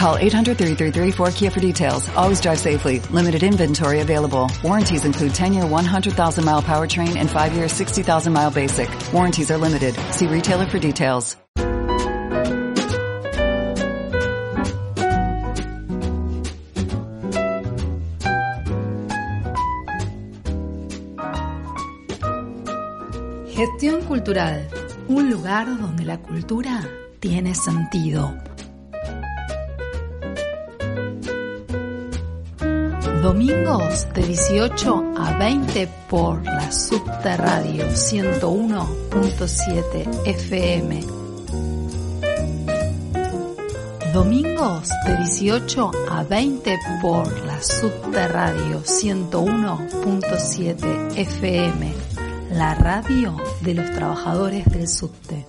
Call 800-3334-KIA for details. Always drive safely. Limited inventory available. Warranties include 10-year 100,000-mile powertrain and 5-year 60,000-mile basic. Warranties are limited. See retailer for details. Gestión cultural, un lugar donde la cultura tiene sentido. Domingos de 18 a 20 por la Subterradio 101.7 FM. Domingos de 18 a 20 por la Subterradio 101.7 FM la radio de los trabajadores del subte.